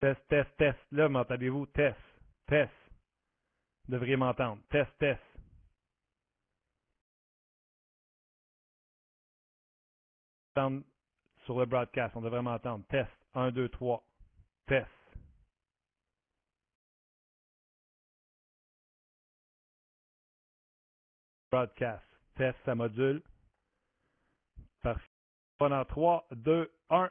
Test, test, test. Là, m'entendez-vous? Test, test. Vous devriez m'entendre. Test, test. Sur le broadcast, on devrait m'entendre. Test. 1, 2, 3. Test. Broadcast. Test, ça module. Parfait. Pendant 3, 2, 1.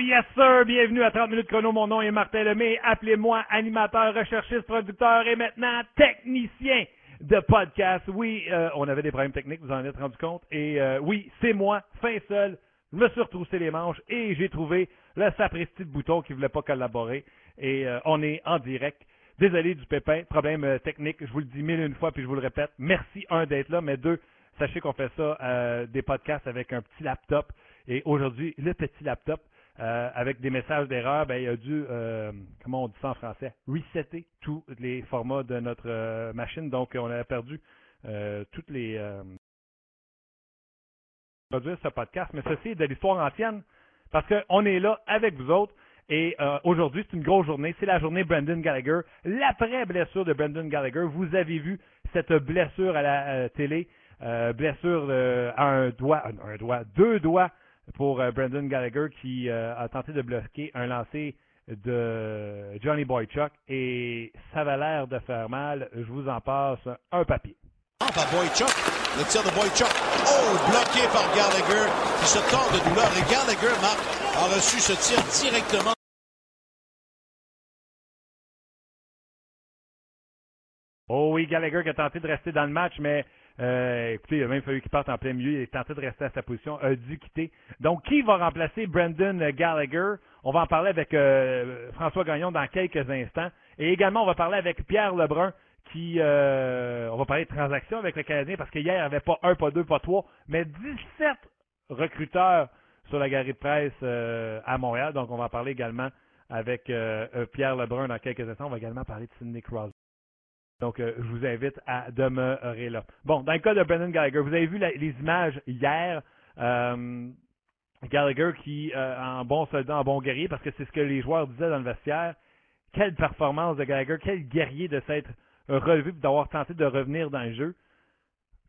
Yes sir, bienvenue à 30 minutes chrono. Mon nom est Martin Lemay. Appelez-moi animateur, recherchiste, producteur et maintenant technicien de podcast. Oui, euh, on avait des problèmes techniques, vous en êtes rendu compte. Et euh, oui, c'est moi, fin seul. Je me suis retroussé les manches et j'ai trouvé le sapristi de bouton qui voulait pas collaborer. Et euh, on est en direct. Désolé du pépin, problème technique. Je vous le dis mille une fois puis je vous le répète. Merci un d'être là, mais deux, sachez qu'on fait ça des podcasts avec un petit laptop. Et aujourd'hui, le petit laptop euh, avec des messages d'erreur, ben, il a dû, euh, comment on dit ça en français, resetter tous les formats de notre euh, machine. Donc, on a perdu toutes les. Produire ce podcast, mais ceci est de l'histoire ancienne parce qu'on est là avec vous autres. Et aujourd'hui, c'est une grosse journée. C'est la journée Brendan Gallagher. L'après-blessure de Brendan Gallagher. Vous avez vu cette blessure à la télé. Blessure à un doigt, un doigt, deux doigts pour euh, Brendan Gallagher qui euh, a tenté de bloquer un lancer de Johnny Boychuk et ça avait l'air de faire mal. Je vous en passe un papier. par Boychuk. Le tir de Boychuk. Oh, bloqué par Gallagher. Qui se tord de douleur. Et Gallagher, Marc, a reçu ce tir directement. Oh oui, Gallagher qui a tenté de rester dans le match, mais euh, écoutez, il a même fallu qu'il parte en plein milieu. Il a tenté de rester à sa position, a dû quitter. Donc, qui va remplacer Brendan Gallagher? On va en parler avec euh, François Gagnon dans quelques instants. Et également, on va parler avec Pierre Lebrun, qui euh, on va parler de transactions avec le Canadien, parce qu'hier, il n'y avait pas un, pas deux, pas trois, mais 17 recruteurs sur la galerie de presse euh, à Montréal. Donc, on va en parler également avec euh, Pierre Lebrun dans quelques instants. On va également parler de Sidney Crosby. Donc, euh, je vous invite à demeurer là. Bon, dans le cas de Brendan Gallagher, vous avez vu les images hier. euh, Gallagher qui, euh, en bon soldat, en bon guerrier, parce que c'est ce que les joueurs disaient dans le vestiaire. Quelle performance de Gallagher, quel guerrier de s'être relevé et d'avoir tenté de revenir dans le jeu.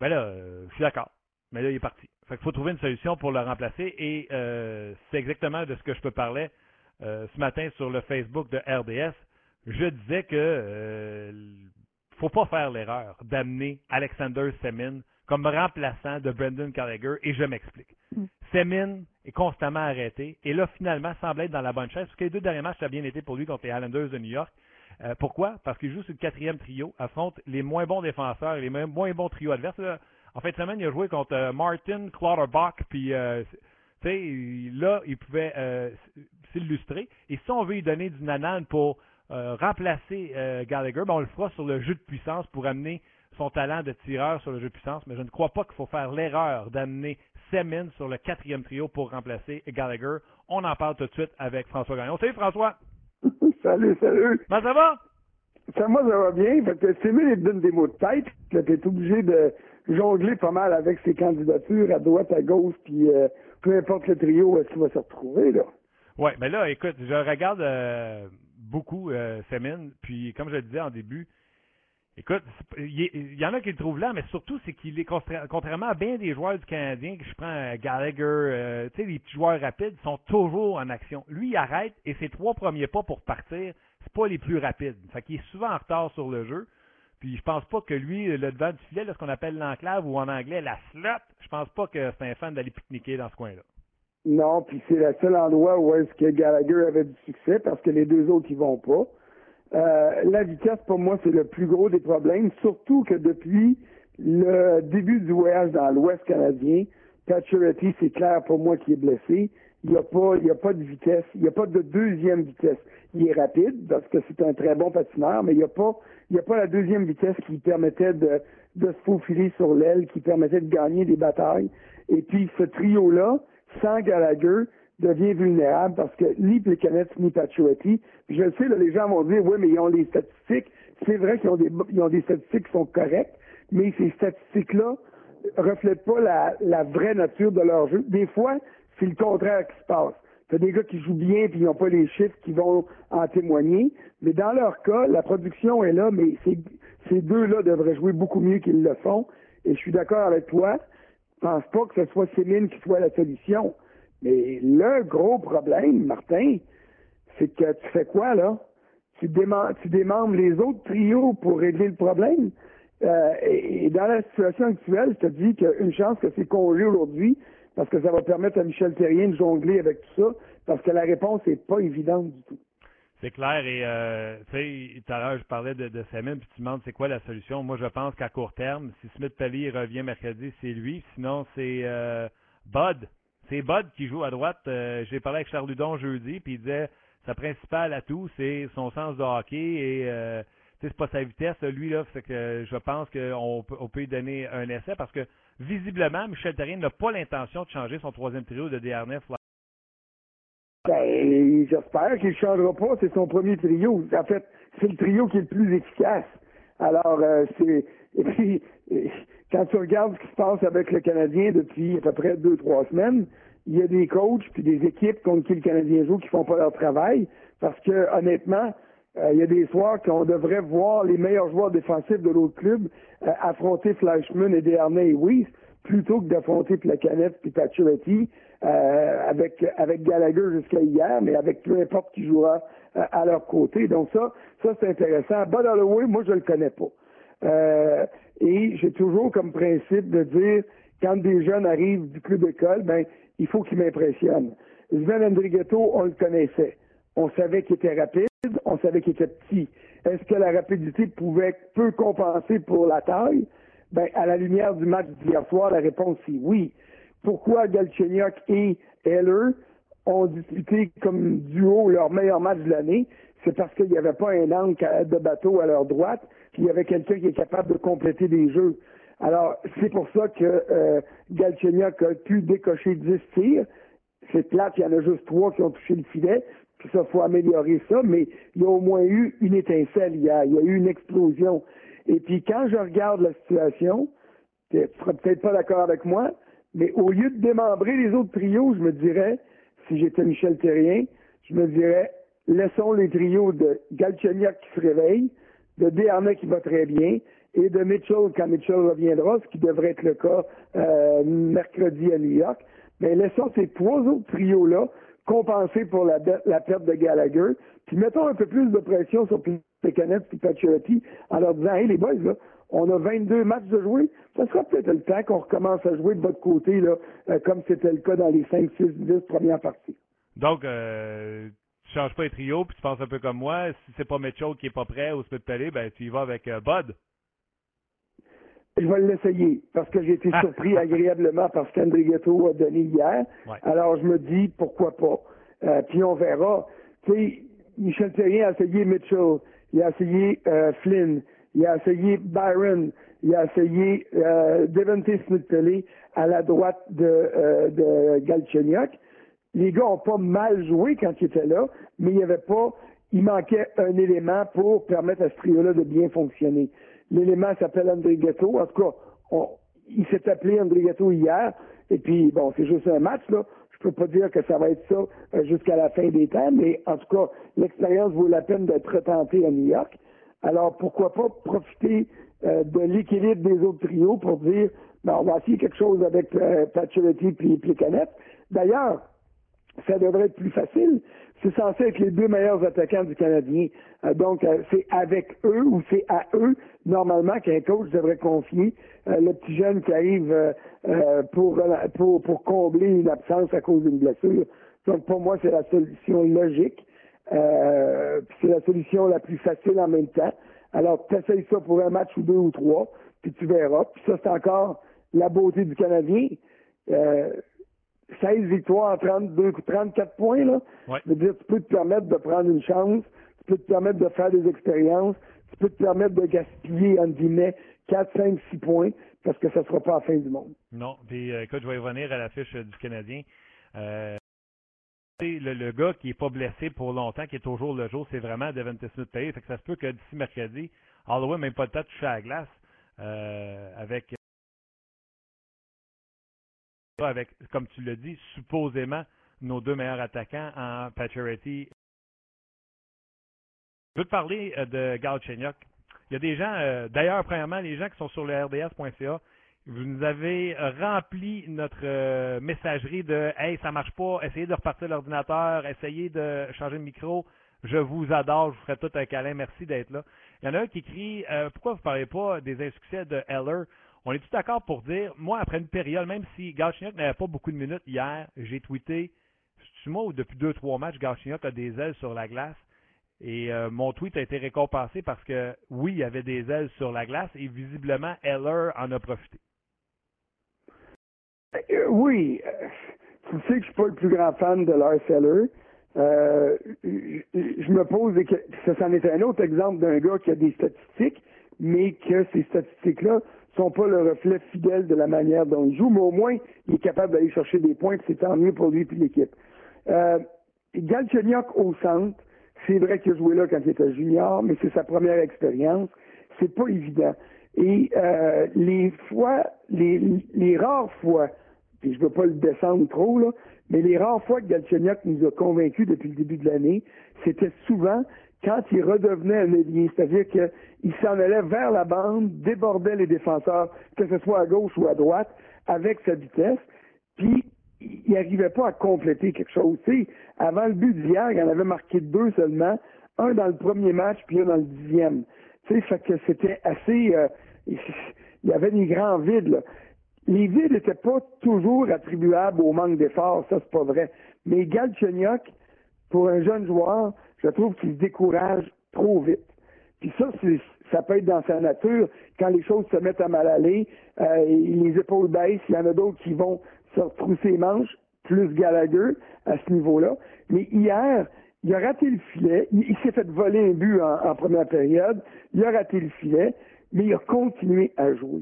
Ben là, euh, je suis d'accord. Mais là, il est parti. Fait qu'il faut trouver une solution pour le remplacer et c'est exactement de ce que je peux parler ce matin sur le Facebook de RDS. Je disais que faut pas faire l'erreur d'amener Alexander Semin comme remplaçant de Brendan Gallagher et je m'explique. Semin est constamment arrêté et là finalement semble être dans la bonne chaise parce que les deux derniers matchs ça a bien été pour lui contre les Islanders de New York. Euh, pourquoi? Parce qu'il joue sur le quatrième trio, affronte les moins bons défenseurs et les moins bons trios adverses. Là, en fin de semaine, il a joué contre euh, Martin, Clutterbuck, puis euh, tu sais, là, il pouvait s'illustrer. Et si on veut lui donner du nanan pour euh, remplacer euh, Gallagher, ben on le fera sur le jeu de puissance pour amener son talent de tireur sur le jeu de puissance. Mais je ne crois pas qu'il faut faire l'erreur d'amener Semin sur le quatrième trio pour remplacer Gallagher. On en parle tout de suite avec François Gagnon. Salut François! salut, salut. Comment ça va? Ça, moi, ça va bien. Fait que Stéphane, il te donne des mots de tête. Là, t'es obligé de jongler pas mal avec ses candidatures à droite, à gauche, puis euh, peu importe le trio, est-ce qu'il va se retrouver, là? Oui, mais là, écoute, je regarde euh, beaucoup euh, puis comme je le disais en début, écoute, il, y en a qui le trouvent là, mais surtout, c'est qu'il est, contra- contrairement à bien des joueurs du Canadien, que je prends euh, Gallagher, euh, tu sais, les petits joueurs rapides sont toujours en action. Lui, il arrête et ses trois premiers pas pour partir, c'est pas les plus rapides. Fait qu'il est souvent en retard sur le jeu. Puis je pense pas que lui, le devant du filet, ce qu'on appelle l'enclave ou en anglais la slot, je pense pas que c'est un fan d'aller pique-niquer dans ce coin-là. Non, puis c'est le seul endroit où est-ce que Gallagher avait du succès, parce que les deux autres, ils vont pas. Euh, la vitesse, pour moi, c'est le plus gros des problèmes, surtout que depuis le début du voyage dans l'Ouest canadien, Pacioretty, c'est clair pour moi qu'il est blessé. Il n'y a pas, il y a pas de vitesse, il n'y a pas de deuxième vitesse. Il est rapide parce que c'est un très bon patineur, mais il n'y a pas, il y a pas la deuxième vitesse qui permettait de, de se faufiler sur l'aile, qui permettait de gagner des batailles. Et puis ce trio-là, sans Gallagher, devient vulnérable parce que ni Plekanec ni Pacioretty, je le sais, là, les gens vont dire, oui, mais ils ont les statistiques. C'est vrai qu'ils ont des, ils ont des statistiques qui sont correctes, mais ces statistiques-là reflètent pas la, la vraie nature de leur jeu. Des fois, c'est le contraire qui se passe. T'as des gars qui jouent bien puis ils n'ont pas les chiffres qui vont en témoigner. Mais dans leur cas, la production est là, mais ces, ces deux-là devraient jouer beaucoup mieux qu'ils le font. Et je suis d'accord avec toi. Je pense pas que ce soit Céline qui soit la solution. Mais le gros problème, Martin, c'est que tu fais quoi, là? Tu, démem tu démembres les autres trios pour régler le problème. Euh, et, dans la situation actuelle, je te dis qu'il y a une chance que c'est congé aujourd'hui parce que ça va permettre à Michel Terrien de jongler avec tout ça, parce que la réponse n'est pas évidente du tout. C'est clair, et euh, tu sais, tout à l'heure, je parlais de, de puis tu demandes c'est quoi la solution? Moi, je pense qu'à court terme, si Smith Pelly revient mercredi, c'est lui. Sinon, c'est euh, Bud. C'est Bud qui joue à droite. Euh, J'ai parlé avec Charles Ludon jeudi, puis il disait sa principale atout, c'est son sens de hockey et euh, c'est pas sa vitesse. Lui, là, c'est que je pense qu'on peut, on peut lui donner un essai parce que visiblement, Michel Terrien n'a pas l'intention de changer son troisième trio de DRNF. Ben, j'espère qu'il ne changera pas. C'est son premier trio. En fait, c'est le trio qui est le plus efficace. Alors, euh, c'est. Et puis, quand tu regardes ce qui se passe avec le Canadien depuis à peu près deux, trois semaines, il y a des coachs puis des équipes contre qui le Canadien joue qui font pas leur travail. Parce que, honnêtement, euh, il y a des soirs qu'on devrait voir les meilleurs joueurs défensifs de l'autre club euh, affronter Flashman et Desharnais et Weiss plutôt que d'affronter Placanette et Pacioretty euh, avec avec Gallagher jusqu'à hier, mais avec peu importe qui jouera euh, à leur côté. Donc ça, ça c'est intéressant. Bud Holloway, moi je le connais pas. Euh, et j'ai toujours comme principe de dire quand des jeunes arrivent du club d'école, ben il faut qu'ils m'impressionnent. Sven Andrighetto, on le connaissait. On savait qu'il était rapide, on savait qu'il était petit. Est-ce que la rapidité pouvait peu compenser pour la taille? Ben, à la lumière du match d'hier soir, la réponse est oui. Pourquoi Galchenyuk et Heller ont disputé comme duo leur meilleur match de l'année? C'est parce qu'il n'y avait pas un angle de bateau à leur droite, puis il y avait quelqu'un qui est capable de compléter des jeux. Alors, c'est pour ça que euh, a pu décocher 10 tirs. C'est plate, il y en a juste trois qui ont touché le filet, puis ça, faut améliorer ça, mais il y a au moins eu une étincelle hier, il y a eu une explosion. Et puis quand je regarde la situation, tu ne seras peut-être pas d'accord avec moi, mais au lieu de démembrer les autres trios, je me dirais, si j'étais Michel Terrien, je me dirais, laissons les trios de Galchenyuk qui se réveille, de Desharnais qui va très bien, et de Mitchell quand Mitchell reviendra, ce qui devrait être le cas euh, mercredi à New York. Mais laissons ces trois autres trios-là compenser pour la, la, perte de Gallagher, puis mettons un peu plus de pression sur Pecanet et Pacioretty en leur disant Hey les boys, là, on a 22 matchs de jouer, ça sera peut-être le temps qu'on recommence à jouer de votre côté, là, euh, comme c'était le cas dans les 5, 6, 10 premières parties. Donc, euh, tu changes pas les trios, puis tu penses un peu comme moi, si c'est pas Mitchell qui est pas prêt au Pelé, ben tu y vas avec euh, Bud. Je vais l'essayer parce que j'ai été Ah. surpris agréablement par ce qu'Andrighetto a donné hier. Ouais. Alors je me dis pourquoi pas? Euh, puis on verra. Tu sais, Michel Terrien a essayé Mitchell, il a essayé euh, Flynn, il a essayé Byron, il a essayé euh, Devante Smith-Pelé à la droite de, euh, de Galchenyuk. Les gars ont pas mal joué quand ils étaient là, mais il y avait pas, il manquait un élément pour permettre à ce trio-là de bien fonctionner. L'élément s'appelle André Ghetto. En tout cas, on- il s'est appelé André Ghetto hier. Et puis, bon, c'est juste un match, là. Je peux pas dire que ça va être ça euh, jusqu'à la fin des temps, mais en tout cas, l'expérience vaut la peine d'être retentée à New York. Alors, pourquoi pas profiter euh, de l'équilibre des autres trios pour dire, ben, on va essayer quelque chose avec euh, Pacioretty et Plicanet. D'ailleurs, ça devrait être plus facile. C'est censé être les deux meilleurs attaquants du Canadien. Euh, donc, euh, c'est avec eux ou c'est à eux, normalement, qu'un coach devrait confier euh, le petit jeune qui arrive euh, euh, pour, pour, pour combler une absence à cause d'une blessure. Donc, pour moi, c'est la solution logique. Euh, c'est la solution la plus facile en même temps. Alors, tu essayes ça pour un match ou deux ou trois, puis tu verras. Puis ça, c'est encore la beauté du Canadien. Euh, 16 victoires en 32, 34 points, là. Ouais. Je veux dire, tu peux te permettre de prendre une chance, tu peux te permettre de faire des expériences, tu peux te permettre de gaspiller, entre guillemets, 4, 5, 6 points, parce que ça ne sera pas la fin du monde. Non. Puis, euh, écoute, je vais revenir à la fiche du Canadien. Euh, le, le, gars qui n'est pas blessé pour longtemps, qui est toujours le jour, c'est vraiment Devin Smith Fait que ça se peut que d'ici mercredi, Holloway même pas le temps de toucher à la glace euh, avec avec, comme tu l'as dit, supposément nos deux meilleurs attaquants en Pacioretty. Je veux te parler euh, de Galchenyuk. Il y a des gens, euh, d'ailleurs, premièrement, les gens qui sont sur le RDS.ca, vous nous avez rempli notre euh, messagerie de Hey, ça marche pas, essayez de repartir l'ordinateur, essayez de changer le micro. Je vous adore, je vous ferai tout un câlin, merci d'être là. Il y en a un qui écrit Pourquoi vous ne parlez pas des insuccès de Heller? On est tout d'accord pour dire, moi, après une période, même si Galchenyuk n'avait pas beaucoup de minutes hier, j'ai tweeté moi ou depuis deux, trois matchs, Galchenyuk a des ailes sur la glace? Et euh, mon tweet a été récompensé parce que oui, il y avait des ailes sur la glace et visiblement Heller en a profité. Euh, oui, euh, tu sais que je suis pas le plus grand fan de Lars Heller. je, me pose que ça, c'en est un autre exemple d'un gars qui a des statistiques, mais que ces statistiques-là sont pas le reflet fidèle de la manière dont il joue, mais au moins il est capable d'aller chercher des points, c'est tant mieux pour lui et l'équipe. Euh, au centre, c'est vrai qu'il a joué là quand il était junior, mais c'est sa première expérience. C'est pas évident. Et euh, les fois, les, les rares fois, puis je veux pas le descendre trop, là, mais les rares fois que Galchenyuk nous a convaincus depuis le début de l'année, c'était souvent quand il redevenait un ailier, c'est-à-dire qu'il s'en allait vers la bande, débordait les défenseurs, que ce soit à gauche ou à droite, avec sa vitesse, puis il n'arrivait pas à compléter quelque chose. Tu avant le but d'hier, il en avait marqué deux seulement, un dans le premier match, puis un dans le dixième. Tu sais, fait que c'était assez... Euh, il y avait des grands vides, là. Les vides n'étaient pas toujours attribuables au manque d'efforts, ça c'est pas vrai. Mais Galchenyuk, pour un jeune joueur, je trouve qu'il se décourage trop vite. Puis ça, ça peut être dans sa nature. Quand les choses se mettent à mal aller, euh, les épaules baissent, il y en a d'autres qui vont se retrousser les manches, plus Gallagher à ce niveau-là. Mais hier, il a raté le filet. Il, s'est fait voler un but en, première période. Il a raté le filet, mais il a continué à jouer.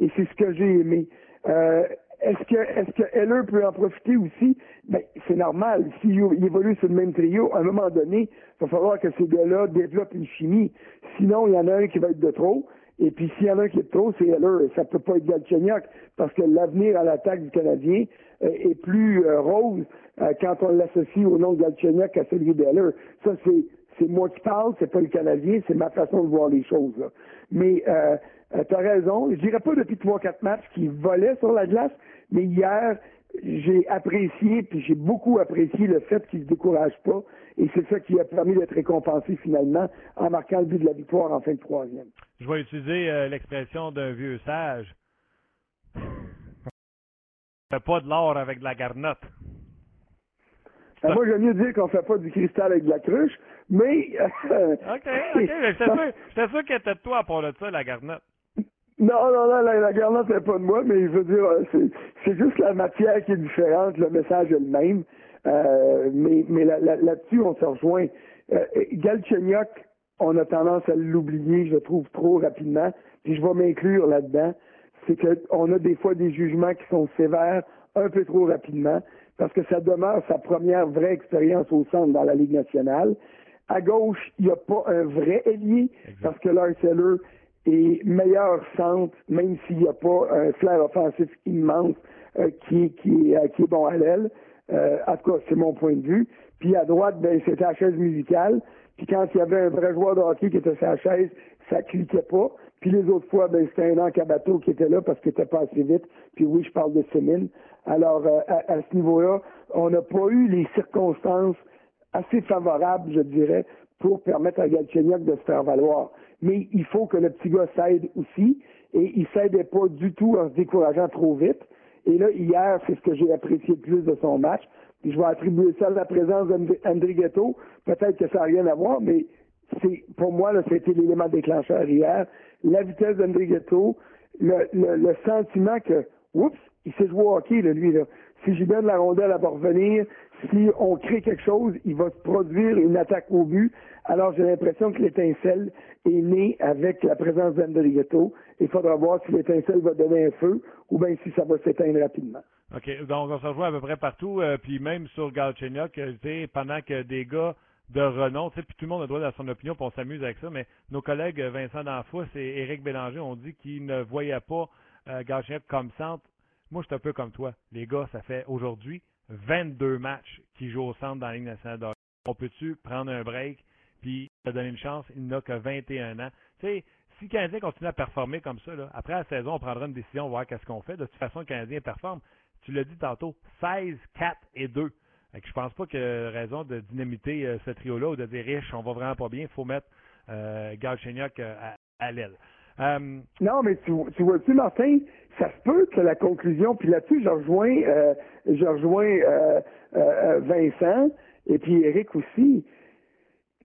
Et c'est ce que j'ai aimé. Euh, est-ce que est-ce que Heller peut en profiter aussi? Ben, c'est normal. S'il évolue sur le même trio, à un moment donné, il va falloir que ces gars-là développent une chimie. Sinon, il y en a un qui va être de trop. Et puis s'il y en a un qui est de trop, c'est Heller. Ça peut pas être Galchenyuk parce que l'avenir à l'attaque du Canadien euh, est plus euh, rose euh, quand on l'associe au nom de Galchenyuk à celui d'Heller. Ça, c'est c'est moi qui parle, c'est pas le Canadien, c'est ma façon de voir les choses. Mais euh, euh, tu as raison. Je dirais pas depuis trois, quatre matchs qu'il volait sur la glace, mais hier, j'ai apprécié, puis j'ai beaucoup apprécié le fait qu'il se décourage pas, et c'est ça qui a permis d'être récompensé finalement en marquant le but de la victoire en fin de troisième. Je vais utiliser euh, l'expression d'un vieux sage. fait pas de l'or avec de la garnotte. Ben, moi, j'aime mieux dire qu'on fait pas du cristal avec de la cruche, mais... OK, OK, mais j'étais sûr, sûr qu'elle était de toi à part de ça, la garnotte. Non, non, non, la, la garnotte n'est pas de moi, mais je veux dire, euh, c'est juste la matière qui est différente, le message est le même. Euh, mais mais là-dessus, on se rejoint. Euh, Galchenyuk, on a tendance à l'oublier, je trouve, trop rapidement. Puis je vais m'inclure là-dedans. C'est qu'on a des fois des jugements qui sont sévères un peu trop rapidement parce que ça demeure sa première vraie expérience au centre dans la Ligue nationale. À gauche, il n'y a pas un vrai ailier parce que Lars Eller est meilleur centre, même s'il n'y a pas un flair offensif immense euh, qui, qui, euh, qui est bon à l'aile. Euh, en tout cas, c'est mon point de vue. Puis à droite, ben, c'était la chaise musicale. Puis quand il y avait un vrai joueur de hockey qui était sur la chaise, ça cliquait pas. Puis les autres fois, ben, c'était un encabato qui était là parce qu'il était pas assez vite. Puis oui, je parle de Sémine. Alors, euh, à, ce niveau-là, on n'a pas eu les circonstances assez favorables, je dirais, pour permettre à Galchenyuk de se faire valoir. Mais il faut que le petit gars s'aide aussi, et il s'aidait pas du tout en se décourageant trop vite. Et là, hier, c'est ce que j'ai apprécié le plus de son match. Puis je vais attribuer ça à la présence d'André Ghetto. Peut-être que ça n'a rien à voir, mais c'est pour moi, là, c'était l'élément déclencheur hier. La vitesse d'André Ghetto, le, le, sentiment que, oups, il s'est joué au hockey, là, lui. Là. Si j'y donne la rondelle, à va revenir. si on crée quelque chose, il va se produire une attaque au but. Alors j'ai l'impression que l'étincelle est née avec la présence d'Andrigetto. Il faudra voir si l'étincelle va donner un feu ou bien si ça va s'éteindre rapidement. OK. Donc, on se rejoint à peu près partout. Euh, puis même sur Galchenyuk, euh, pendant que des gars de renom, puis tout le monde a droit à son opinion, puis on s'amuse avec ça, mais nos collègues euh, Vincent D'Anfous et Éric Bélanger ont dit qu'ils ne voyaient pas euh, comme centre. Moi, je suis un peu comme toi. Les gars, ça fait aujourd'hui 22 matchs qu'ils jouent au centre dans la Ligue nationale de On peut-tu prendre un break puis te donner une chance? Il n'a que 21 ans. Tu sais, si le Canadien continue à performer comme ça, après la saison, on prendra une décision, voir qu'est-ce qu'on fait. De toute façon, le Canadien performe tu l'as dit tantôt, 16, 4 et 2. Je je pense pas ait raison de dynamiter euh, ce trio-là ou de dire riche, on va vraiment pas bien, il faut mettre euh, euh à, l'aile. Euh, non, mais tu, tu vois-tu, Martin, ça se peut que la conclusion, puis là-dessus, je rejoins, je rejoins Vincent et puis Eric aussi.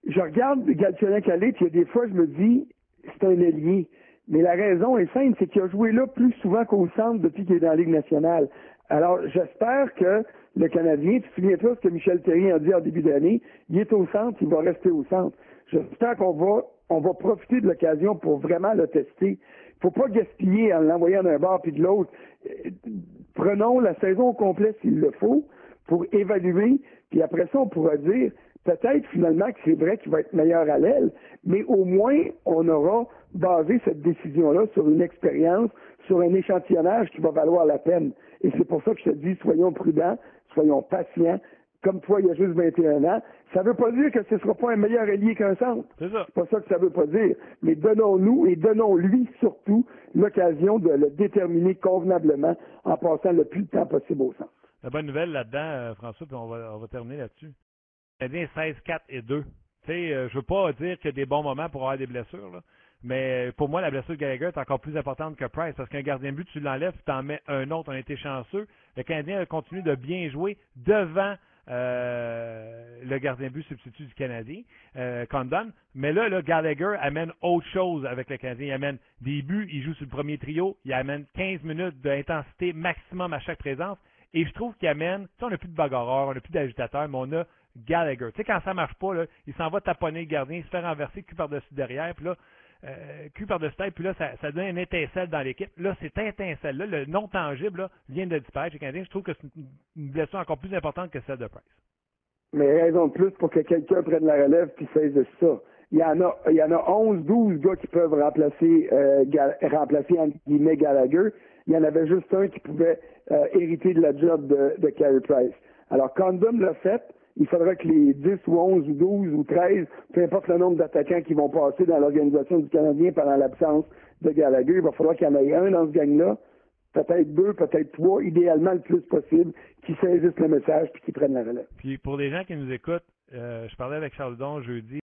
Je regarde Galchenyuk aller, puis il y a des fois, je me dis, c'est un ailier. Mais la raison est simple, c'est qu'il a joué là plus souvent qu'au centre depuis qu'il est dans la Ligue nationale. Alors, j'espère que le Canadien, tu te souviens-toi ce que Michel Therrien a dit en début d'année, il est au centre, il va rester au centre. J'espère qu'on va, on va profiter de l'occasion pour vraiment le tester. Il faut pas gaspiller en l'envoyant d'un bord puis de l'autre. Prenons la saison au complet s'il le faut pour évaluer, puis après ça, on pourra dire peut-être finalement que c'est vrai qu'il va être meilleur à l'aile, mais au moins on aura basé cette décision-là sur une expérience, sur un échantillonnage qui va valoir la peine. Et c'est pour ça que je te dis, soyons prudents, soyons patients. Comme toi, il y a juste 21 ans. Ça ne veut pas dire que ce ne sera pas un meilleur allié qu'un centre. C'est ça. pas ça que ça veut pas dire. Mais donnons-nous et donnons-lui surtout l'occasion de le déterminer convenablement en passant le plus de temps possible au centre. La bonne nouvelle là-dedans, euh, François, puis on va, on va terminer là-dessus. Canadien 16, 4 et 2. Tu sais, euh, je veux pas dire qu'il y a des bons moments pour avoir des blessures, là. Mais pour moi, la blessure de Gallagher est encore plus importante que Price parce qu'un gardien de but, tu l'enlèves, tu en mets un autre. On a été chanceux. Le Canadien a continué de bien jouer devant euh, le gardien but substitut du Canadien, euh, Condon. Mais là, Gallagher amène autre chose avec le Canadien. Il amène des buts, il joue sur le premier trio, il amène 15 minutes d'intensité maximum à chaque présence. Et je trouve qu'il amène, tu sais, on n'a plus de bagarreur, on n'a plus d'agitateur, mais on a Gallagher. Tu sais, quand ça marche pas, il s'en va taponner le gardien, il se fait renverser, cul par-dessus derrière, puis là, euh, cul par-dessus tête, puis là, ça, ça donne une étincelle dans l'équipe. Là, cette étincelle-là, le non tangible, là, vient de disparaître chez Je trouve que c'est une blessure encore plus importante que celle de Price. Mais raison de plus pour que quelqu'un prenne la relève puis de ça. Il y en a, il y en a 11, 12 gars qui peuvent remplacer, euh, remplacer entre guillemets Gallagher. Il y en avait juste un qui pouvait euh, hériter de la job de, de Carey Price. Alors, Condom l'a fait il faudra que les 10 ou 11 ou 12 ou 13, peu importe le nombre d'attaquants qui vont passer dans l'organisation du Canadien pendant l'absence de Gallagher, il va falloir qu'il y en ait un dans ce gang-là, peut-être deux, peut-être trois, idéalement le plus possible, qui saisissent le message puis qui prennent la relève. Puis pour les gens qui nous écoutent, euh, je parlais avec Charles Don jeudi.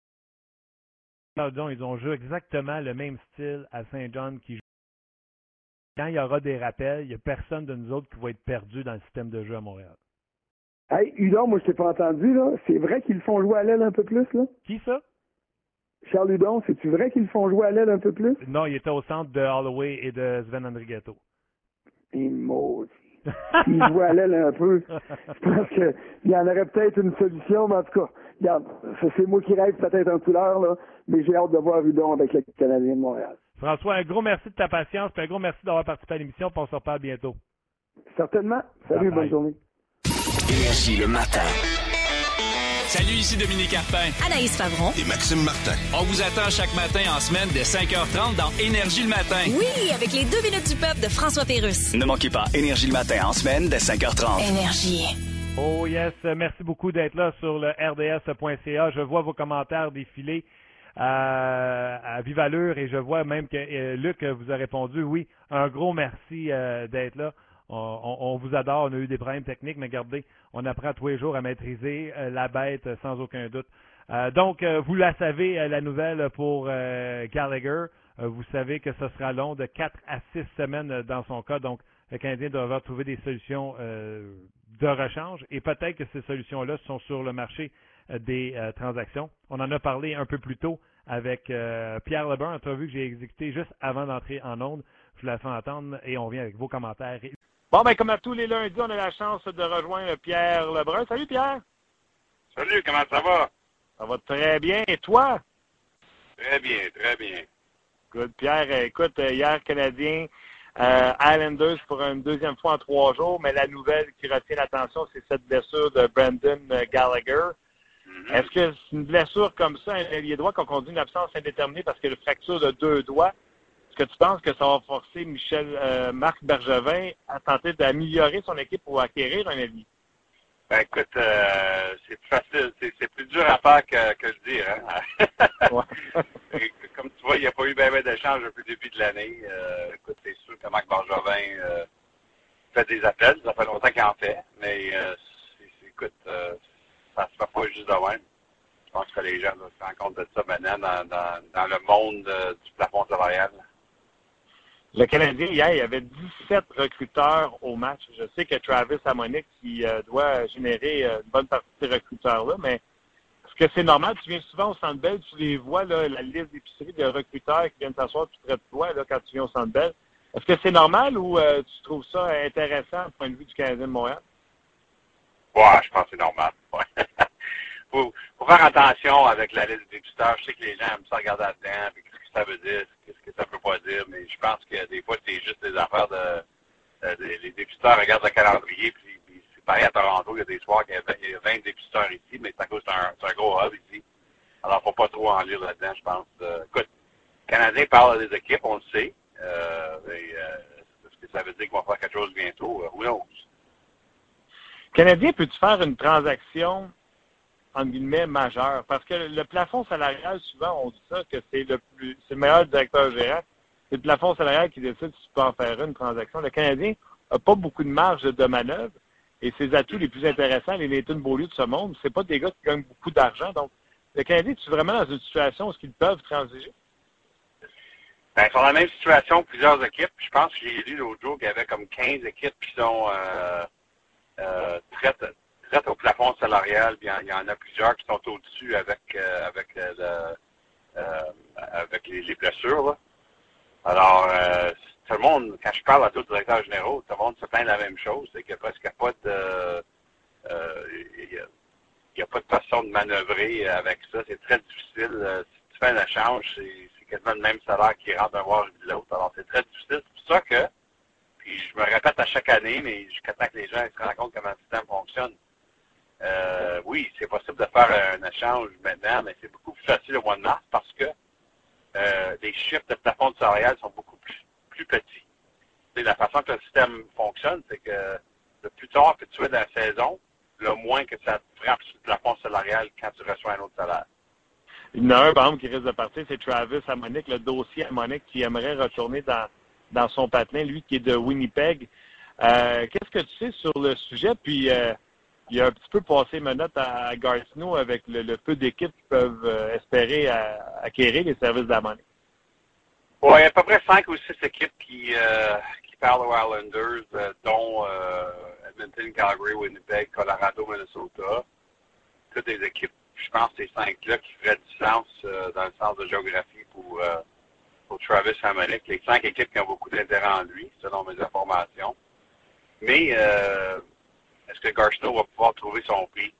Charles Don, ils ont joué exactement le même style à Saint-John qui joue. Quand il y aura des rappels, il n'y a personne de nous autres qui va être perdu dans le système de jeu à Montréal. Hey, Hudon, moi je t'ai pas entendu, là. C'est vrai qu'ils font jouer à l'aile un peu plus, là? Qui ça? Charles Hudon, c'est-tu vrai qu'ils font jouer à l'aile un peu plus? Non, il était au centre de Holloway et de Sven Andrigetto. Et maudit. Il jouait à l'aile un peu. Je pense qu'il y en aurait peut-être une solution, mais en tout cas, regarde, c'est moi qui rêve peut-être en couleur, là, mais j'ai hâte de voir Hudon avec le Canadien de Montréal. François, un gros merci de ta patience, et un gros merci d'avoir participé à l'émission, puis on se reparle bientôt. Certainement. Salut, bonne journée. Énergie le matin. Salut, ici Dominique Carpin. Anaïs Favron. Et Maxime Martin. On vous attend chaque matin en semaine dès 5h30 dans Énergie le matin. Oui, avec les deux minutes du peuple de François Pérusse. Ne manquez pas Énergie le matin en semaine dès 5h30. Énergie. Oh yes, merci beaucoup d'être là sur le rds.ca. Je vois vos commentaires défiler à, à vive allure et je vois même que euh, Luc vous a répondu oui. Un gros merci euh, d'être là. On, vous adore, on a eu des problèmes techniques, mais regardez, on apprend tous les jours à maîtriser euh, la bête sans aucun doute. Euh, donc, euh, vous la savez, la nouvelle pour Gallagher. vous savez que ce sera long de 4 à 6 semaines dans son cas. Donc, le Canadien devra trouver des solutions de rechange et peut-être que ces solutions-là sont sur le marché des transactions. On en a parlé un peu plus tôt avec Pierre Lebrun, entrevue que j'ai exécutée juste avant d'entrer en onde. Je vous la fais entendre et on vient avec vos commentaires. Bon, ben, comme à tous les lundis, on a la chance de rejoindre Pierre Lebrun. Salut, Pierre. Salut, comment ça va? Ça va très bien. Et toi? Très bien, très bien. Good. Pierre, écoute, hier, Canadien, euh, Islanders pour une deuxième fois en trois jours, mais la nouvelle qui retient l'attention, c'est cette blessure de Brandon Gallagher. Mhm. Est-ce que c'est une blessure comme ça, un ailier droit, qu'on conduit une absence indéterminée parce que le fracture de deux doigts, que tu penses que ça va forcer Michel euh, Marc Bergevin à tenter d'améliorer son équipe pour acquérir un ailier? Ben écoute, euh, c'est plus facile, c'est, plus dur à faire que, que je dire. Hein? Ouais. Comme tu vois, il n'y a pas eu bien ben d'échanges depuis le début de l'année. Euh, écoute, c'est sûr que Marc Bergevin fait des appels, ça fait longtemps qu'il en fait, mais écoute, ça se fait pas juste de même. Je pense que les gens se rendent compte de ça maintenant dans, dans, dans le monde euh, du plafond salarial. Le Canadien, hier, il y avait 17 recruteurs au match. Je sais que Travis Amonic qui euh, doit générer euh, une bonne partie de ces recruteurs-là, mais est-ce que c'est normal? Tu viens souvent au Centre Bell, tu les vois, là, la liste d'épicerie de recruteurs qui viennent s'asseoir tout près de toi là, quand tu viens au Centre Bell. Est-ce que c'est normal ou euh, tu trouves ça intéressant du point de vue du Canadien de Montréal? Ouais, je pense que c'est normal. Ouais. faut, faire attention avec la liste des. Je sais que les gens aiment ça regarder là-dedans, ça veut dire, qu'est-ce que ça peut pas dire, mais je pense que des fois, c'est juste des affaires de... euh, des- les débuteurs regardent le calendrier, puis, c'est pareil à Toronto, il y a des soirs qu'il y a 20, il y a 20 débuteurs ici, mais c'est à un, un gros hub ici. Alors, faut pas trop en lire là-dedans, je pense. Euh, écoute, le Canadien parle des équipes, on le sait. Euh, est-ce que ça veut dire qu'on va faire quelque chose bientôt? Who knows? Canadien, peux-tu faire une transaction, entre guillemets, majeure? Parce que le plafond salarial, souvent, on dit ça, que c'est le plus, c'est le meilleur directeur gérant. C'est le plafond salarial qui décide si tu peux en faire une transaction. Le Canadien n'a pas beaucoup de marge de manœuvre et ses atouts les plus intéressants, les Nathan Beaulieu de ce monde, c'est pas des gars qui gagnent beaucoup d'argent. Donc, le Canadien, tu es vraiment dans une situation où ils peuvent transiger? Ben, ils sont dans la même situation plusieurs équipes. Je pense que j'ai lu l'autre jour qu'il y avait comme 15 équipes qui sont euh, euh, traites au plafond salarial. Il y en- a plusieurs qui sont au-dessus avec euh, le- euh, avec les, les blessures. Alors, euh, tout le monde, quand je parle à tous les directeurs généraux, tout le monde se plaint de la même chose. C'est qu'il n'y a presque pas de euh, il n'y a pas de façon de manœuvrer avec ça. C'est très difficile. Euh, Si tu fais un échange, c'est quasiment le même salaire qui rentre d'un et de l'autre. Alors, c'est très difficile. C'est pour ça que, puis je me répète à chaque année, mais jusqu'à temps que les gens se rendent compte comment le système fonctionne. Euh, oui, c'est possible de faire un échange maintenant, mais c'est beaucoup plus facile au mois de mars parce que euh, les chiffres de plafond de salarial sont beaucoup plus, petits. C'est la façon que le système fonctionne, c'est que le plus tard que tu es dans la saison, le moins que ça te frappe sur le plafond salarial quand tu reçois un autre salaire. Il y en a un, par exemple, qui risque de partir, c'est Travis Amonic, le dossier Amonic qui aimerait retourner dans, dans son patelin, lui qui est de Winnipeg. Euh, Qu'est-ce que tu sais sur le sujet? Puis, euh, il a un petit peu passé menotte à, Gartino avec le, peu d'équipes qui peuvent euh, espérer acquérir les services d'Amonic. Oui, il y a à peu près cinq ou six équipes qui, euh, qui parlent aux Islanders, euh, dont euh, Edmonton, Calgary, Winnipeg, Colorado, Minnesota. Toutes des équipes, je pense, ces cinq-là qui feraient du sens euh, dans le sens de géographie pour, pour Travis Hamonic. Les cinq équipes qui ont beaucoup d'intérêt en lui, selon mes informations. Mais est-ce que Garchno va pouvoir trouver son prix?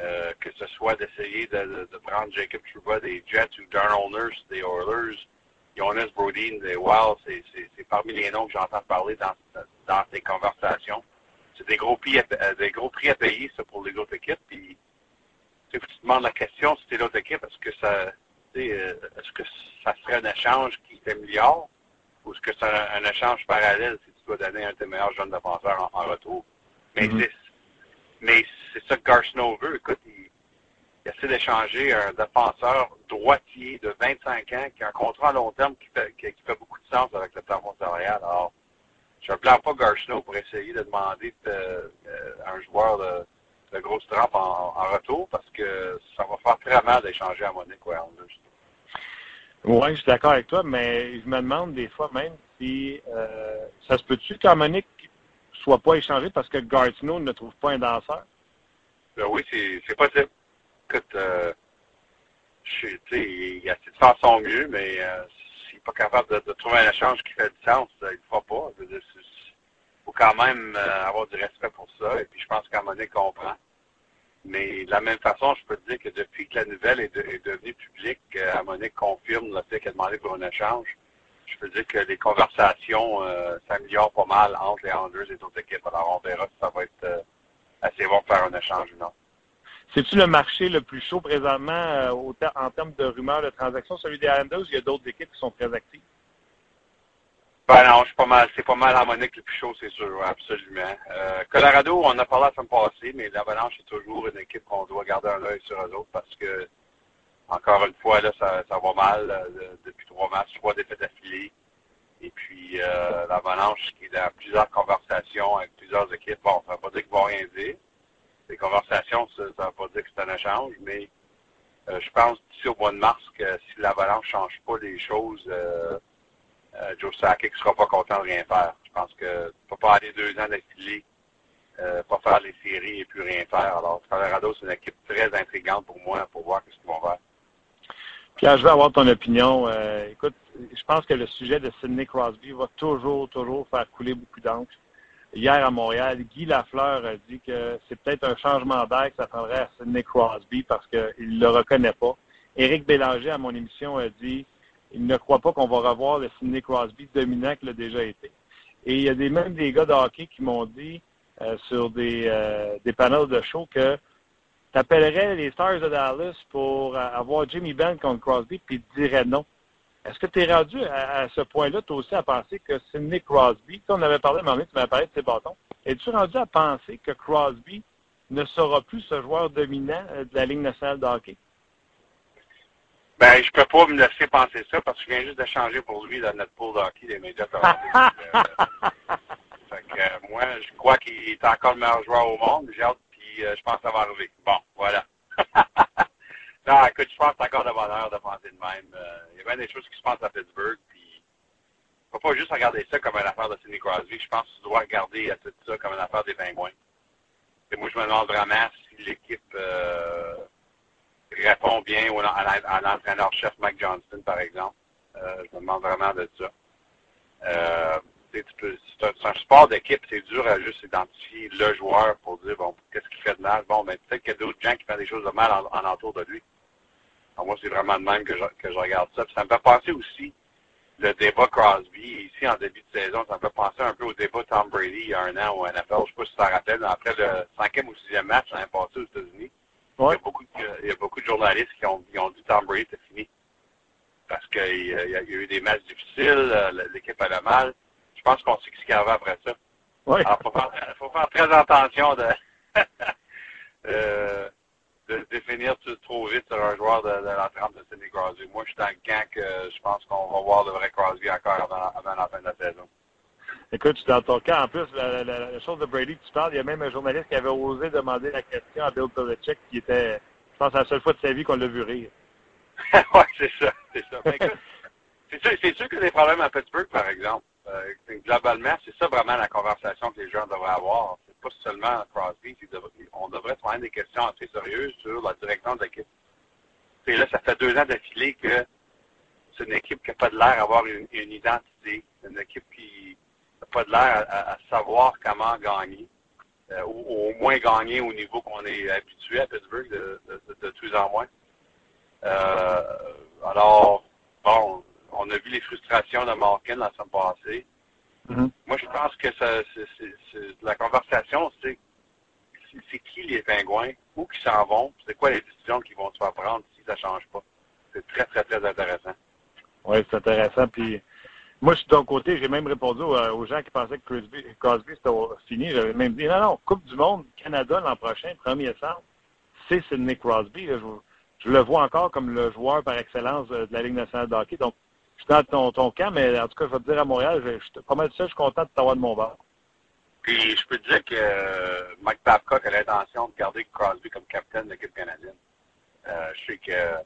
Euh, que ce soit d'essayer de, prendre Jacob Trouba des Jets ou Darnell Nurse des Oilers, Jonas Brodin des Wild, c'est, parmi les noms que j'entends parler dans, dans ces conversations. C'est des gros prix à, euh, des gros prix à payer, ça, pour les autres équipes. Puis, tu te demandes la question si t'es l'autre équipe, est-ce que ça, euh, est-ce que ça serait un échange qui t'améliore ou est-ce que c'est un, échange parallèle si tu dois donner un de tes meilleurs jeunes défenseurs en, en retour? Mais Mhm. c'est, mais c'est ça que Garsnow veut. Écoute, il, il essaie d'échanger un défenseur droitier de 25 ans qui a un contrat à long terme qui fait, qui, qui fait beaucoup de sens avec le plafond salarial. Alors, je ne blâme pas Garsnow pour essayer de demander euh, euh, un joueur de, de grosse trempe en, en retour parce que ça va faire très mal d'échanger à Monique ou à Anders. Oui, je suis d'accord avec toi, mais je me demande des fois même si euh, ça se peut-tu qu'Amonic soit pas échangé parce que Gartino ne trouve pas un danseur? Ben oui, c'est, possible. Écoute, euh, je il essaie de faire son mieux, mais euh, s'il n'est pas capable de, trouver un échange qui fait du sens, euh, il ne le fera pas. C'est- faut quand même euh, avoir du respect pour ça. Et puis je pense qu'à Monique comprend. Mais de la même façon, je peux te dire que depuis que la nouvelle est, de, est devenue publique, Monique confirme le fait qu'elle a demandé pour un échange. Je peux dire que les conversations euh, s'améliorent pas mal entre les Anders et les autres équipes. Alors on verra si ça va être euh, assez bon de faire un échange ou non. C'est-tu le marché le plus chaud présentement euh, au ter- en termes de rumeurs de transactions, celui des Islanders, il y a d'autres équipes qui sont très actives? Ben non, suis pas mal, c'est pas mal harmonique le plus chaud, c'est sûr, absolument. Euh, Colorado, on en a parlé la semaine passée, mais l'Avalanche est toujours une équipe qu'on doit garder un œil sur eux autres parce que, encore une fois, là, ça, va mal euh, depuis trois matchs, trois défaites affilées. Et puis, euh, l'Avalanche qui est dans plusieurs conversations avec plusieurs équipes, bon, ça ne veut pas dire qu'ils vont rien dire. Les conversations, ça ne veut pas dire que c'est un échange, mais euh, je pense d'ici au mois de mars que si l'Avalanche ne change pas les choses, euh, Joe Sakic ne sera pas content de rien faire. Je pense que ne peux pas aller deux ans d'affilée, pas faire les séries et plus rien faire. Alors, Colorado, c'est une équipe très intrigante pour moi pour voir ce qu'ils vont faire. Pierre, je veux avoir ton opinion. Euh, écoute, je pense que le sujet de Sidney Crosby va toujours, toujours faire couler beaucoup d'encre. Hier à Montréal, Guy Lafleur a dit que c'est peut-être un changement d'air que ça prendrait à Sidney Crosby parce qu'il ne le reconnaît pas. Éric Bélanger, à mon émission, a dit il ne croit pas qu'on va revoir le Sidney Crosby dominant qu'il a déjà été. Et il y a des, même des gars de hockey qui m'ont dit euh, sur des, euh, des panels de show que tu appellerais les Stars de Dallas pour euh, avoir Jimmy Benn contre Crosby, puis te diraient non. Est-ce que tu es rendu à, à ce point-là, toi aussi, à penser que Sidney Crosby, tu on avait parlé, à un moment donné, tu m'avais parlé de ses bâtons, es-tu rendu à penser que Crosby ne sera plus ce joueur dominant euh, de la Ligue nationale de hockey? Ben, je peux pas me laisser penser ça parce que je viens juste de changer pour lui dans notre pool de hockey des médias. fait que, euh, moi, je crois qu'il est encore le meilleur joueur au monde. J'ai hâte, puis euh, je pense que ça va arriver. Bon, voilà. non, écoute, je pense que c'est encore de bonheur de penser de même. Euh, il y a bien des choses qui se passent à Pittsburgh, puis faut pas juste regarder ça comme une affaire de Sidney Crosby. Je pense que tu dois regarder à tout ça comme une affaire des pingouins. Et moi, je me demande vraiment si l'équipe euh, répond bien au- à l'entraîneur-chef Mike Johnston, par exemple. Euh, je me demande vraiment de ça. C'est un, sport d'équipe, c'est dur à juste identifier le joueur pour dire, bon, qu'est-ce qu'il fait de mal. Bon, ben, peut-être qu'il y a d'autres gens qui font des choses de mal en, en entour de lui. Alors, moi, c'est vraiment de même que je, que je regarde ça. Puis ça me fait penser aussi le débat Crosby. Ici, en début de saison, ça me fait penser un peu au débat Tom Brady il y a un an au NFL. Je sais pas si tu t'en rappelles, mais après le cinquième ou sixième match l'année passée aux États-Unis. Il, y a beaucoup de, il y a beaucoup de journalistes qui ont, qui ont dit Tom Brady c'est fini. Parce qu'il y, a- y a eu des matchs difficiles, euh, l'équipe allait mal. Je pense qu'on sait ce qui arrive après ça. Oui. Alors, il faut faire, faut faire très attention de, euh, de définir trop vite sur un joueur de, de la trempe de Sidney Crosby. Moi, je suis dans le camp que je pense qu'on va voir le vrai Crosby encore avant, avant la fin de la saison. Écoute, je suis dans ton cas. En plus, la, la- la chose de Brady que tu parles, il y a même un journaliste qui avait osé demander la question à Bill Belichick, qui était, je pense, la seule fois de sa vie qu'on l'a vu rire. oui, c'est ça, c'est ça. Écoute, c'est sûr, c'est sûr que des problèmes à Pittsburgh, par exemple. Euh, globalement, c'est ça vraiment la conversation que les gens devraient avoir. C'est pas seulement Crosby. on devrait se des questions assez sérieuses sur la direction de l'équipe. Et là, ça fait deux ans d'affilée que c'est une équipe qui n'a pas de l'air d'avoir une, une identité. Une équipe qui n'a pas de l'air à, à- savoir comment gagner. Euh, ou, au moins gagner au niveau qu'on est habitué à Pittsburgh de, de, de, en moins. Euh, alors, bon, on a vu les frustrations de Malkin la semaine passée. Mhm. Moi, je pense que ça, la conversation, c'est, qui les pingouins, où qui s'en vont, c'est quoi les décisions qu'ils vont se faire prendre si ça change pas. C'est très, très, très intéressant. Oui, c'est intéressant. Puis, moi, je suis de ton côté, j'ai même répondu aux, aux gens qui pensaient que Crosby, Crosby c'était fini. J'avais même dit, non, non, Coupe du Monde, Canada l'an prochain, 1er décembre, c'est Sidney Crosby. là. je, je le vois encore comme le joueur par excellence euh, de la Ligue nationale de hockey. Donc, dans ton, ton camp, mais en tout cas, je vais te dire à Montréal, je, pas mal de ça, je suis content de t'avoir de mon bord. Puis, je peux te dire que euh, Mike Babcock a l'intention de garder Crosby comme capitaine de l'équipe canadienne. Euh, je sais que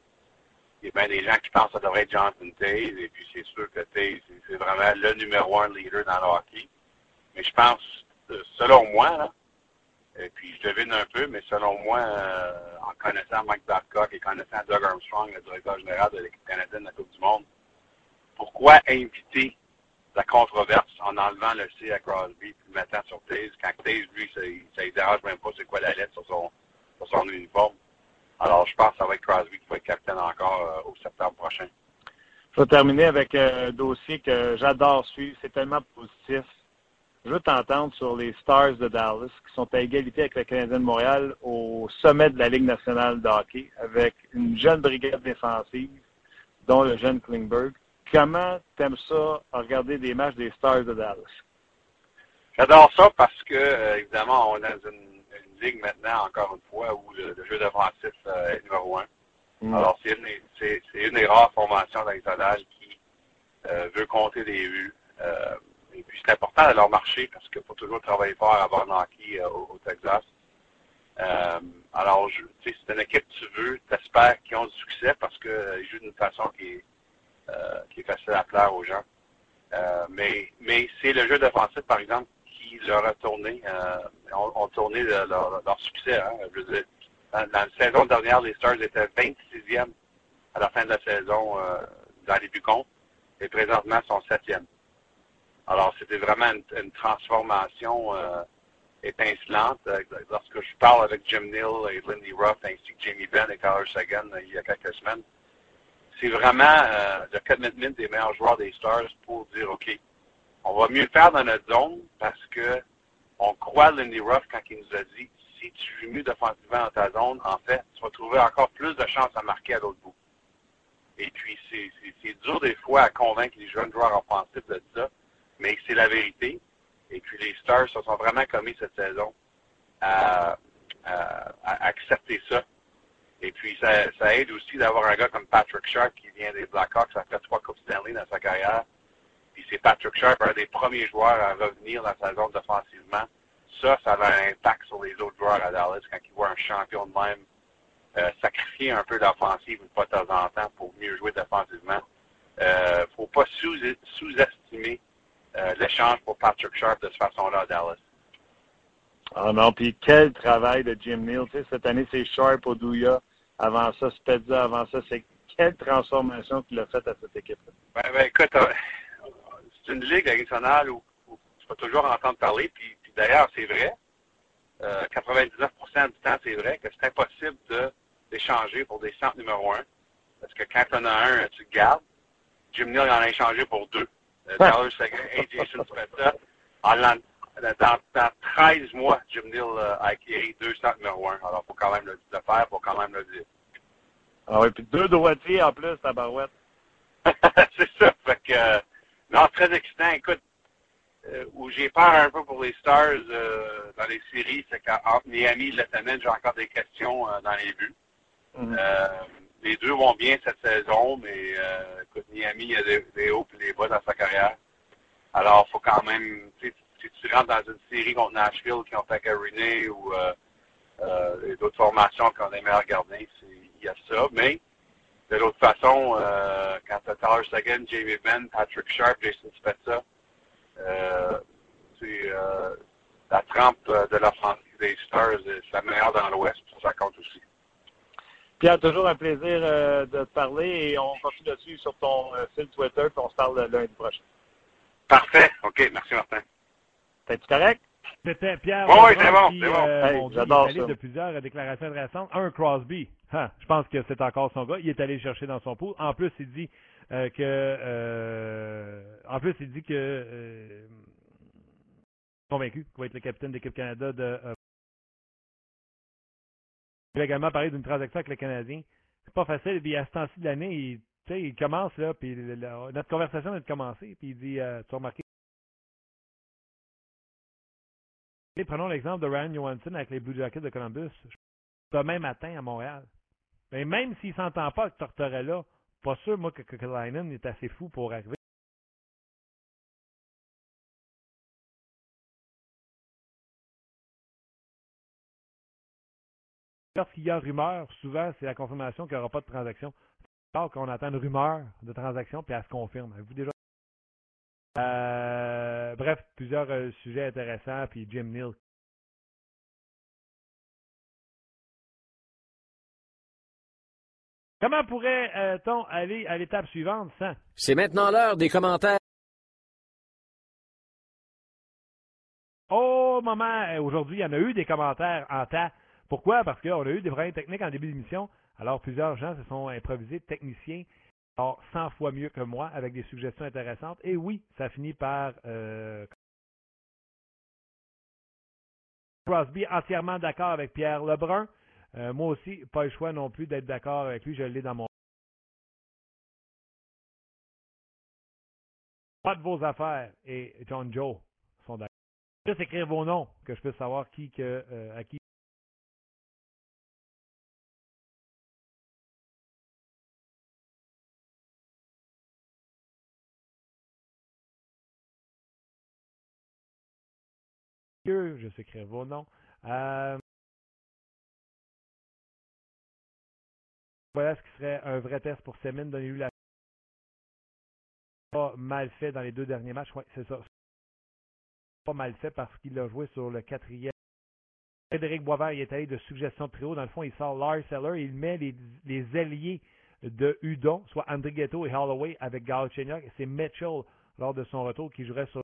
il y a bien des gens qui pensent que ça devrait être Jonathan Taze, et puis c'est sûr que Taze, c'est- vraiment le numéro un leader dans le hockey. Mais je pense, euh, selon moi, là, et puis je devine un peu, mais selon moi, en connaissant Mike Babcock et connaissant Doug Armstrong, le directeur général de l'équipe canadienne de la Coupe du Monde, pourquoi inviter la controverse en enlevant le C à Crosby puis le mettant sur Taze. Quand Taze, lui, ça, ça lui dérange même pas c'est quoi la lettre sur son, sur son uniforme. Alors, je pense que ça va être Crosby qui va être capitaine encore euh, au septembre prochain. Je vais terminer avec euh, un dossier que j'adore suivre. C'est tellement positif. Je veux t'entendre sur les Stars de Dallas qui sont à égalité avec le Canadien de Montréal au sommet de la Ligue nationale de hockey avec une jeune brigade défensive, dont le jeune Klingberg. Comment t'aimes ça à regarder des matchs des Stars de Dallas? J'adore ça parce que, euh, évidemment, on est dans une, une, ligue maintenant, encore une fois, où le, le jeu défensif euh, est numéro un. Mm. Alors, c'est une, c'est, une des rares formations dans les qui euh, veut compter des buts. Et puis, c'est important de leur marcher parce qu'il faut toujours travailler fort à euh, au, au, Texas. Alors, c'est une équipe que tu veux, tu espères qu'ils ont du succès parce qu'ils jouent d'une façon qui est, qui est facile à plaire aux gens. mais mais c'est le jeu défensif, par exemple, qui leur a tourné, ont, ont, tourné leur, succès. Hein, je veux dire, dans, la saison dernière, les Stars étaient 26e à la fin de la saison euh, dans les buts contre, et présentement sont 7e. Alors, c'était vraiment une, transformation euh, étincelante. Lorsque je parle avec Jim Neal et Lindy Ruff, ainsi que Jamie Benn et Carter Sagan il y a quelques semaines, c'est vraiment euh, le commitment des meilleurs joueurs des Stars pour dire, OK, on va mieux faire dans notre zone parce que on croit Lindy Ruff quand il nous a dit si tu joues mieux défensivement dans ta zone, en fait, tu vas trouver encore plus de chances à marquer à l'autre bout. Et puis, c'est dur des fois à convaincre les jeunes joueurs offensifs de ça, mais c'est la vérité. Et puis, les Stars se sont vraiment commis cette saison à, à accepter ça. Et puis, ça, ça aide aussi d'avoir un gars comme Patrick Sharp qui vient des Blackhawks, ça fait trois Coupes Stanley dans sa carrière. Puis, c'est Patrick Sharp, un des premiers joueurs à revenir dans sa zone défensivement ça, ça a un impact sur les autres joueurs à Dallas quand ils voient un champion de même euh, sacrifier un peu d'offensive une fois de temps en temps pour mieux jouer défensivement. Euh, faut pas sous-estimer euh, l'échange pour Patrick Sharp de cette façon-là à Dallas. Ah non, puis quel travail de Jim Neal. Tu sais, cette année, c'est Sharp, Oduya. Avant ça, Spezza. Avant ça, c'est quelle transformation qu'il a faite à cette équipe-là? Ben, ben écoute, euh, c'est une ligue nationale où, où tu vas toujours entendre parler, puis D'ailleurs, c'est vrai. Euh, 99% du temps, c'est vrai que c'est impossible de d'échanger pour des centres numéro un. Parce que quand tu en as un, tu le gardes. Jim Neal en a échangé pour deux. Euh, Dallas Sagan et Jason Spezza. Dans, dans 13 mois, Jim Neal euh, a deux centres numéro un. Alors, il faut quand même le, le faire, il faut quand même le dire. Ah oui, puis deux droitiers en plus, ta barouette. c'est ça. Fait que, euh, non, très excitant. Écoute, euh, où j'ai peur un peu pour les Stars euh, dans les séries, c'est qu'entre Miami et Le semaine, j'ai encore des questions euh, dans les buts. Mm -hmm. les deux vont bien cette saison, mais écoute, Miami, il y a des, des hauts et des bas dans sa carrière. Alors, il faut quand même, si tu rentres dans une série contre Nashville qui ont fait Carriné ou d'autres formations qui ont des meilleurs gardiens, il y a ça. Mais de l'autre façon, quand tu as Tyler Sagan, Jamie Benn, Patrick Sharp, Jason Spezza, euh, c'est euh, la trempe de l'offensive des Stars, c'est la meilleure dans l'Ouest. Ça compte aussi. Pierre, toujours un plaisir euh, de te parler et on continue là-dessus sur ton euh, fil Twitter puis on se parle lundi prochain. Parfait. OK. Merci, Martin. T'es-tu correct? C'était Pierre. Oui, c'est bon, c'est bon. Euh, hey, J'adore ça. de plusieurs déclarations intéressantes. Un, Crosby. Hein, je pense que c'est encore son gars. Il est allé chercher dans son pool. En plus, il dit euh, que euh, en plus il dit que euh, convaincu qu'il va être le capitaine d'équipe Canada de euh, il a également parlé d'une transaction avec le Canadien. C'est pas facile, puis à ce temps-ci de l'année, il, il commence là, puis la, notre conversation vient de commencer, puis il dit euh, tu as remarqué Prenons l'exemple de Ryan Johansson avec les Blue Jackets de Columbus. Demain matin à Montréal. Mais même s'il ne s'entend pas avec Tortorella, pas sûr, moi, que Kekalainen est assez fou pour arriver. Lorsqu'il y a rumeur, souvent, c'est la confirmation qu'il n'y aura pas de transaction. Alors qu'on attend une rumeur de transaction, puis elle se confirme. Avez-vous déjà... Euh, bref, plusieurs euh, sujets intéressants, puis Jim Neal Comment pourrait-on aller à l'étape suivante sans? C'est maintenant l'heure des commentaires. Au moment, euh, aujourd'hui, il y en a eu des commentaires en tas. Pourquoi? Parce qu'on a eu des problèmes techniques en début d'émission. Alors, plusieurs gens se sont improvisés techniciens, alors 100 fois mieux que moi, avec des suggestions intéressantes. Et oui, ça finit par... Euh, Crosby entièrement d'accord avec Pierre Lebrun. Euh, moi aussi, pas le choix non plus d'être d'accord avec lui. Je l'ai dans mon. Pas de vos affaires et John Joe sont d'accord. Juste écrire vos noms, que je puisse savoir qui que, euh, à qui. Je sais écrire vos noms. Euh, voilà ce qui serait un vrai test pour Semin. Donnez-lui la pas mal fait dans les deux derniers matchs. C'est ça. Pas mal fait parce qu'il a joué sur le quatrième. Frédéric Boisvert, il est allé de suggestion très haut. Dans le fond, il sort Lars Eller. Il met les, alliés de Udon, soit André Ghetto et Holloway avec Galchenyuk. C'est Mitchell, lors de son retour, qui jouerait sur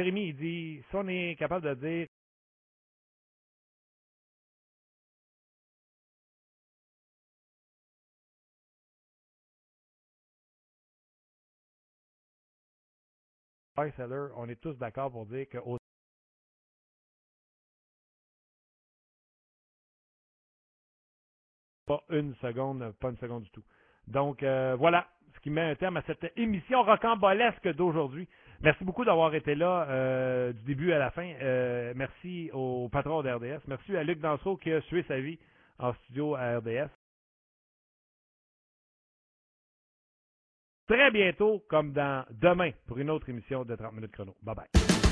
Jérémy, il dit, si on est capable de dire on est tous d'accord pour dire que pas une seconde, pas une seconde du tout. Donc euh, voilà ce qui met un terme à cette émission rocambolesque d'aujourd'hui. Merci beaucoup d'avoir été là euh, du début à la fin. Euh, merci au patron d'RDS. Merci à Luc Dansereau qui a suivi sa vie en studio à RDS. Très bientôt, comme dans demain, pour une autre émission de 30 minutes chrono. Bye bye.